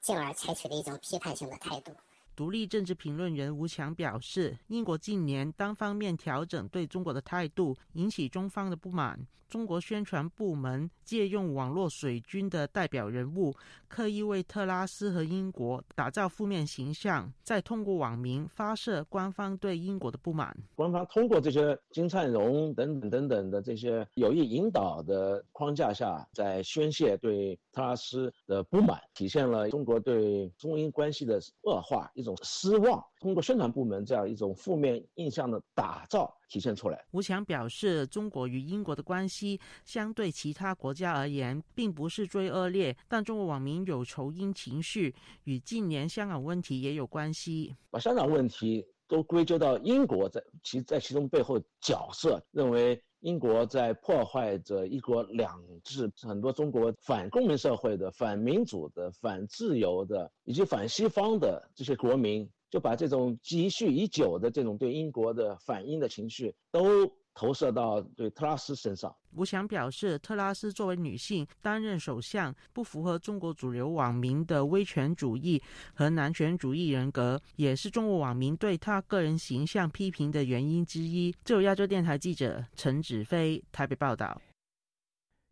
进而采取了一种批判性的态度。独立政治评论员吴强表示，英国近年单方面调整对中国的态度，引起中方的不满。中国宣传部门借用网络水军的代表人物，刻意为特拉斯和英国打造负面形象，再通过网民发射官方对英国的不满。官方通过这些金灿荣等等等等的这些有意引导的框架下，在宣泄对特拉斯的不满，体现了中国对中英关系的恶化种失望。通过宣传部门这样一种负面印象的打造。体现出来。吴强表示，中国与英国的关系相对其他国家而言，并不是最恶劣，但中国网民有仇英情绪，与近年香港问题也有关系。把香港问题都归咎到英国在其在其中背后角色，认为英国在破坏着一国两制，很多中国反公民社会的、反民主的、反自由的以及反西方的这些国民。就把这种积蓄已久的这种对英国的反英的情绪都投射到对特拉斯身上。吴强表示，特拉斯作为女性担任首相，不符合中国主流网民的威权主义和男权主义人格，也是中国网民对他个人形象批评的原因之一。自由亚洲电台记者陈子飞台北报道。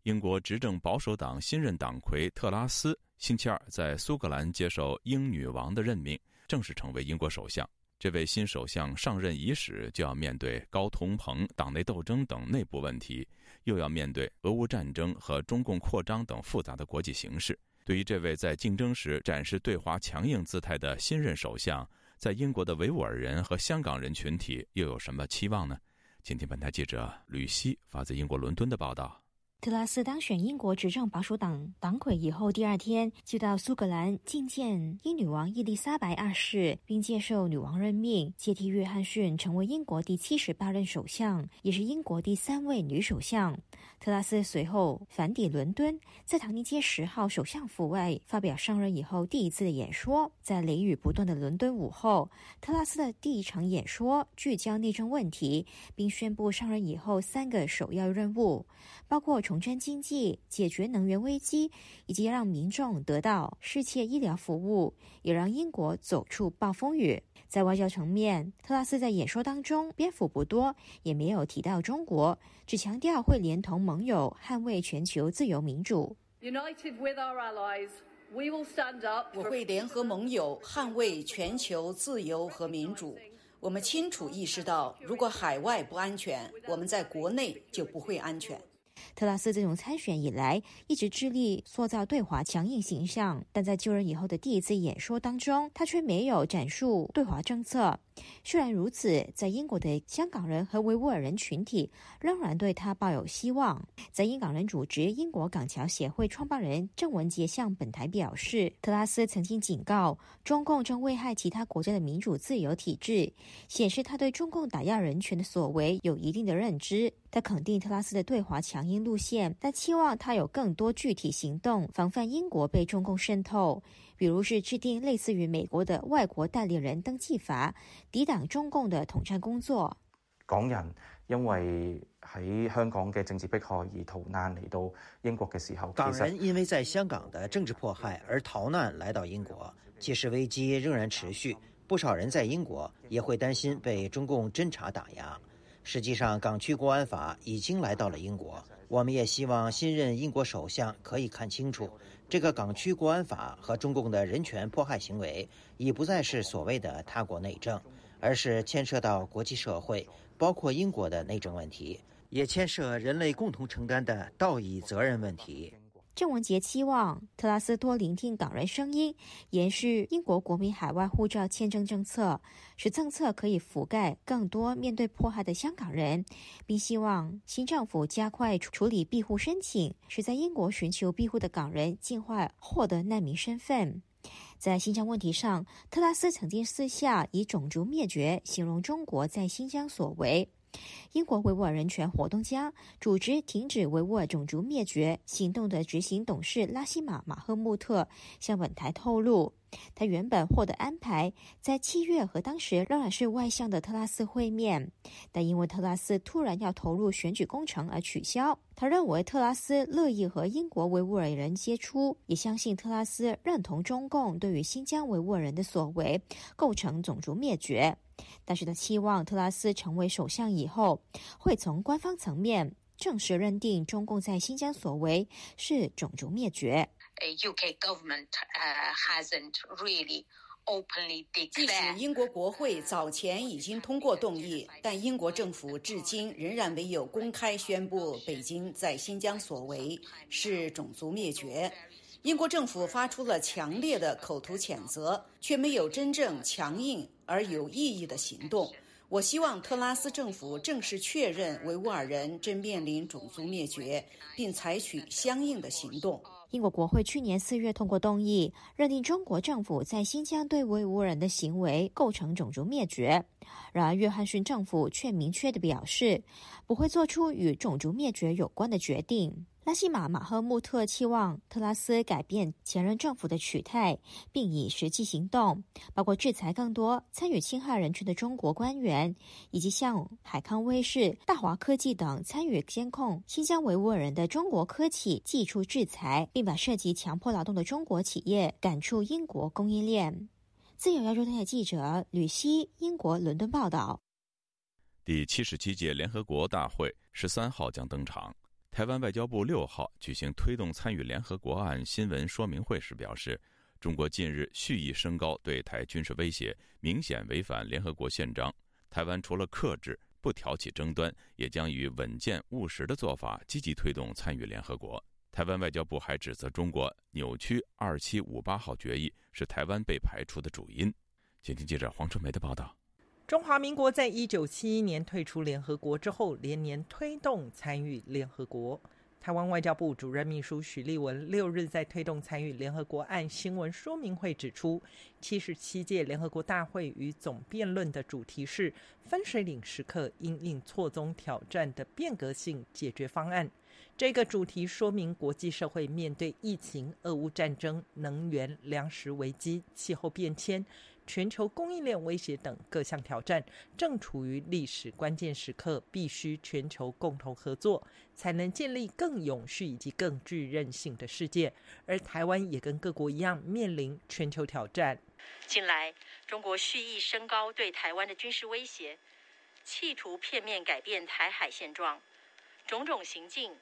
英国执政保守党新任党魁特拉斯星期二在苏格兰接受英女王的任命。正式成为英国首相，这位新首相上任伊始就要面对高通膨、党内斗争等内部问题，又要面对俄乌战争和中共扩张等复杂的国际形势。对于这位在竞争时展示对华强硬姿态的新任首相，在英国的维吾尔人和香港人群体又有什么期望呢？请听本台记者吕希发自英国伦敦的报道。特拉斯当选英国执政保守党党魁以后，第二天就到苏格兰觐见英女王伊丽莎白二世，并接受女王任命，接替约翰逊成为英国第七十八任首相，也是英国第三位女首相。特拉斯随后返抵伦敦，在唐宁街十号首相府外发表上任以后第一次的演说。在雷雨不断的伦敦午后，特拉斯的第一场演说聚焦内政问题，并宣布上任以后三个首要任务，包括重振经济、解决能源危机，以及让民众得到世界医疗服务，也让英国走出暴风雨。在外交层面，特拉斯在演说当中篇幅不多，也没有提到中国，只强调会连同盟友捍卫全球自由民主。我会联合盟友捍卫全球自由和民主。我们清楚意识到，如果海外不安全，我们在国内就不会安全。特拉斯自从参选以来，一直致力塑造对华强硬形象，但在就任以后的第一次演说当中，他却没有阐述对华政策。虽然如此，在英国的香港人和维吾尔人群体仍然对他抱有希望。在英港人组织英国港侨协会创办人郑文杰向本台表示，特拉斯曾经警告中共正危害其他国家的民主自由体制，显示他对中共打压人权的所为有一定的认知。他肯定特拉斯的对华强硬路线，但期望他有更多具体行动，防范英国被中共渗透。比如是制定类似于美国的外国代理人登记法，抵挡中共的统战工作。港人因為喺香港嘅政治迫害而逃難嚟到英國嘅時候，港人因為在香港的政治迫害而逃難來到英國，其實危機仍然持續，不少人在英國也會擔心被中共偵查打壓。实际上，港区国安法已经来到了英国，我们也希望新任英国首相可以看清楚。这个港区国安法和中共的人权迫害行为，已不再是所谓的他国内政，而是牵涉到国际社会，包括英国的内政问题，也牵涉人类共同承担的道义责任问题。郑文杰期望特拉斯多聆听港人声音，延续英国国民海外护照签证政策，使政策可以覆盖更多面对迫害的香港人，并希望新政府加快处理庇护申请，使在英国寻求庇护的港人尽快获得难民身份。在新疆问题上，特拉斯曾经私下以种族灭绝形容中国在新疆所为。英国维吾尔人权活动家、组织停止维吾尔种族灭绝行动的执行董事拉希玛·马赫穆特向本台透露，他原本获得安排在七月和当时仍然是外相的特拉斯会面，但因为特拉斯突然要投入选举工程而取消。他认为特拉斯乐意和英国维吾尔人接触，也相信特拉斯认同中共对于新疆维吾尔人的所为构成种族灭绝。但是他期望特拉斯成为首相以后，会从官方层面正式认定中共在新疆所为是种族灭绝 a UK government uh hasn't really openly 定是英国国会早前已经通过动议，但英国政府至今仍然没有公开宣布北京在新疆所为。是种族灭绝，英国政府发出了强烈的口头谴责，却没有真正强硬而有意义的行动。我希望特拉斯政府正式确认维吾尔人正面临种族灭绝，并采取相应的行动。英国国会去年四月通过动议，认定中国政府在新疆对维吾尔人的行为构成种族灭绝。然而，约翰逊政府却明确地表示，不会做出与种族灭绝有关的决定。拉希瑪·馬赫穆特期望特拉斯改变前任政府的取态，并以实际行动，包括制裁更多参与侵害人权的中国官员，以及向海康威视、大华科技等参与监控新疆维吾尔人的中国科企寄出制裁，并把涉及强迫劳动的中国企业赶出英国供应链。自由亚洲电台记者吕希，英国伦敦报道。第七十七届联合国大会十三号将登场。台湾外交部六号举行推动参与联合国案新闻说明会时表示，中国近日蓄意升高对台军事威胁，明显违反联合国宪章。台湾除了克制、不挑起争端，也将以稳健务实的做法积极推动参与联合国。台湾外交部还指责中国扭曲二七五八号决议是台湾被排除的主因。请听记者黄春梅的报道。中华民国在一九七一年退出联合国之后，连年推动参与联合国。台湾外交部主任秘书许立文六日在推动参与联合国案新闻说明会指出，七十七届联合国大会与总辩论的主题是分水岭时刻因应错综挑战的变革性解决方案。这个主题说明国际社会面对疫情、俄乌战争、能源、粮食危机、气候变迁。全球供应链威胁等各项挑战正处于历史关键时刻，必须全球共同合作，才能建立更永续以及更具韧性的世界。而台湾也跟各国一样面临全球挑战。近来，中国蓄意升高对台湾的军事威胁，企图片面改变台海现状，种种行径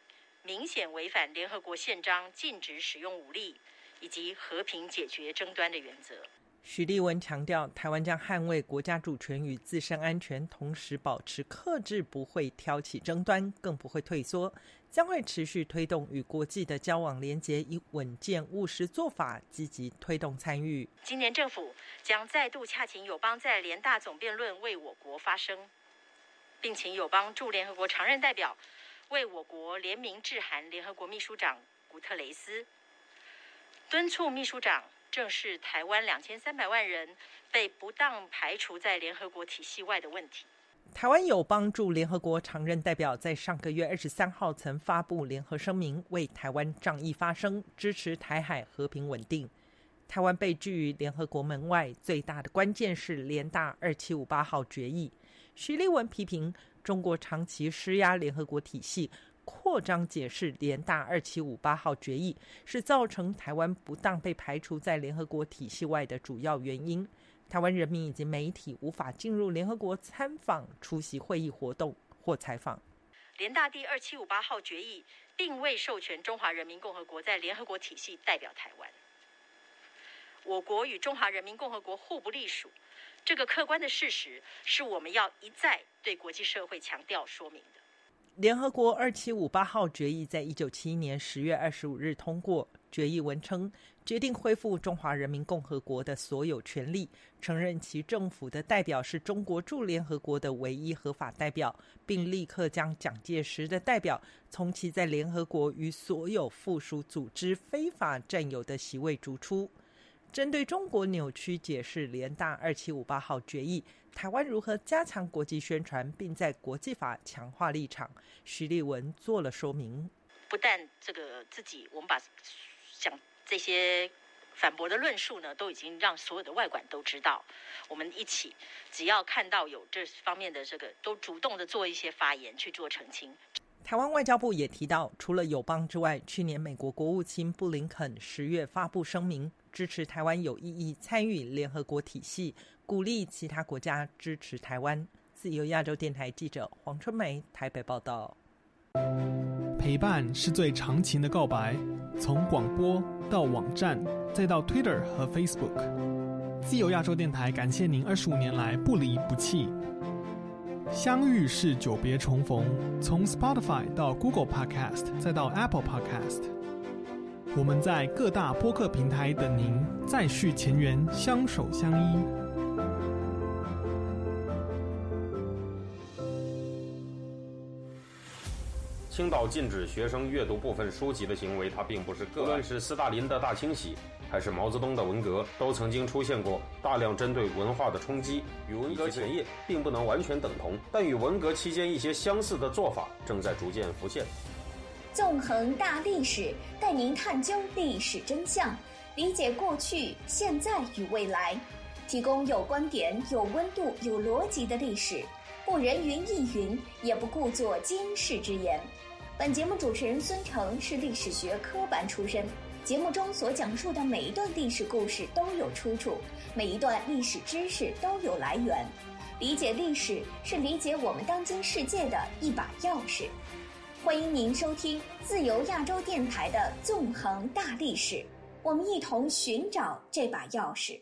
明显违反联合国宪章禁止使用武力以及和平解决争端的原则。许立文强调，台湾将捍卫国家主权与自身安全，同时保持克制，不会挑起争端，更不会退缩，将会持续推动与国际的交往连结，以稳健务实做法，积极推动参与。今年政府将再度洽请友邦在联大总辩论为我国发声，并请友邦驻联合国常任代表为我国联名致函联合国秘书长古特雷斯，敦促秘书长。正是台湾两千三百万人被不当排除在联合国体系外的问题。台湾有帮助联合国常任代表在上个月二十三号曾发布联合声明，为台湾仗义发声，支持台海和平稳定。台湾被拒于联合国门外，最大的关键是联大二七五八号决议。徐立文批评中国长期施压联合国体系。扩张解释联大二七五八号决议是造成台湾不当被排除在联合国体系外的主要原因。台湾人民以及媒体无法进入联合国参访、出席会议活动或采访。联大第二七五八号决议并未授权中华人民共和国在联合国体系代表台湾。我国与中华人民共和国互不隶属，这个客观的事实是我们要一再对国际社会强调说明的。联合国二七五八号决议在一九七一年十月二十五日通过。决议文称，决定恢复中华人民共和国的所有权利，承认其政府的代表是中国驻联合国的唯一合法代表，并立刻将蒋介石的代表从其在联合国与所有附属组织非法占有的席位逐出。针对中国扭曲解释联大二七五八号决议。台湾如何加强国际宣传，并在国际法强化立场？徐立文做了说明。不但这个自己，我们把讲这些反驳的论述呢，都已经让所有的外管都知道。我们一起，只要看到有这方面的这个，都主动的做一些发言去做澄清。台湾外交部也提到，除了友邦之外，去年美国国务卿布林肯十月发布声明，支持台湾有意义参与联合国体系。鼓励其他国家支持台湾。自由亚洲电台记者黄春梅台北报道。陪伴是最长情的告白，从广播到网站，再到 Twitter 和 Facebook。自由亚洲电台感谢您二十五年来不离不弃。相遇是久别重逢，从 Spotify 到 Google Podcast，再到 Apple Podcast，我们在各大播客平台等您，再续前缘，相守相依。青岛禁止学生阅读部分书籍的行为，它并不是个案。无论是斯大林的大清洗，还是毛泽东的文革，都曾经出现过大量针对文化的冲击。与文革前夜并不能完全等同，但与文革期间一些相似的做法正在逐渐浮现。纵横大历史，带您探究历史真相，理解过去、现在与未来，提供有观点、有温度、有逻辑的历史，不人云亦云，也不故作惊世之言。本节目主持人孙成是历史学科班出身，节目中所讲述的每一段历史故事都有出处，每一段历史知识都有来源。理解历史是理解我们当今世界的一把钥匙。欢迎您收听自由亚洲电台的《纵横大历史》，我们一同寻找这把钥匙。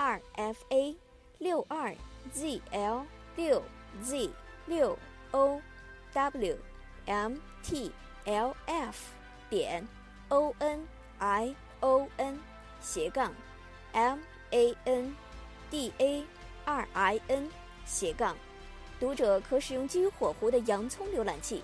r f a 六二 z l 六 z 六 o w m t l f 点 o n i o n 斜杠 m a n d a r i n 斜杠。读者可使用基于火狐的洋葱浏览器，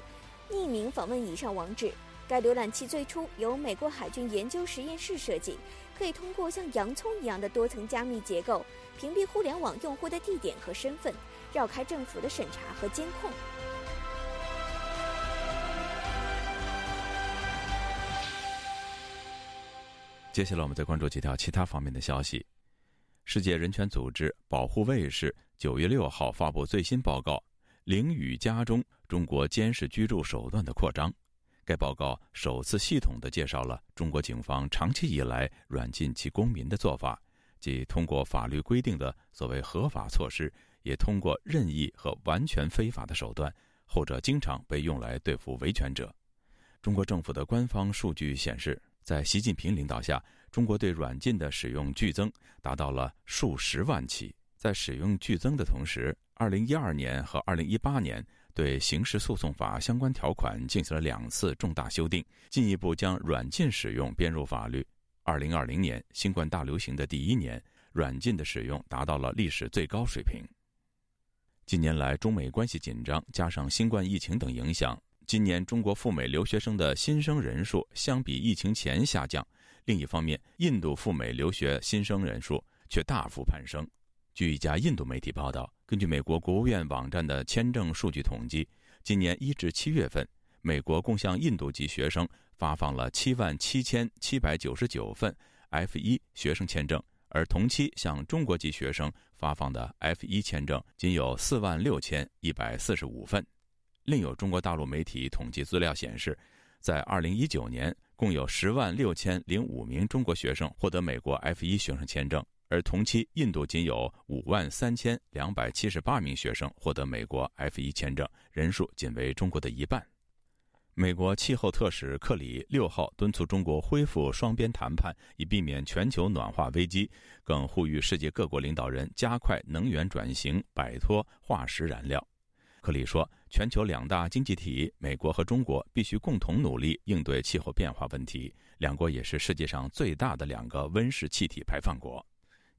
匿名访问以上网址。该浏览器最初由美国海军研究实验室设计，可以通过像洋葱一样的多层加密结构，屏蔽互联网用户的地点和身份，绕开政府的审查和监控。接下来，我们再关注几条其他方面的消息。世界人权组织保护卫士九月六号发布最新报告，凌雨家中中国监视居住手段的扩张。该报告首次系统地介绍了中国警方长期以来软禁其公民的做法，即通过法律规定的所谓合法措施，也通过任意和完全非法的手段，后者经常被用来对付维权者。中国政府的官方数据显示，在习近平领导下，中国对软禁的使用剧增达到了数十万起。在使用剧增的同时，二零一二年和二零一八年。对刑事诉讼法相关条款进行了两次重大修订，进一步将软禁使用编入法律。二零二零年新冠大流行的第一年，软禁的使用达到了历史最高水平。近年来，中美关系紧张，加上新冠疫情等影响，今年中国赴美留学生的新生人数相比疫情前下降。另一方面，印度赴美留学新生人数却大幅攀升。据一家印度媒体报道，根据美国国务院网站的签证数据统计，今年一至七月份，美国共向印度籍学生发放了七万七千七百九十九份 F 一学生签证，而同期向中国籍学生发放的 F 一签证仅有四万六千一百四十五份。另有中国大陆媒体统计资料显示，在二零一九年，共有十万六千零五名中国学生获得美国 F 一学生签证。而同期，印度仅有五万三千两百七十八名学生获得美国 F 一签证，人数仅为中国的一半。美国气候特使克里六号敦促中国恢复双边谈判，以避免全球暖化危机，更呼吁世界各国领导人加快能源转型，摆脱化石燃料。克里说：“全球两大经济体美国和中国必须共同努力应对气候变化问题，两国也是世界上最大的两个温室气体排放国。”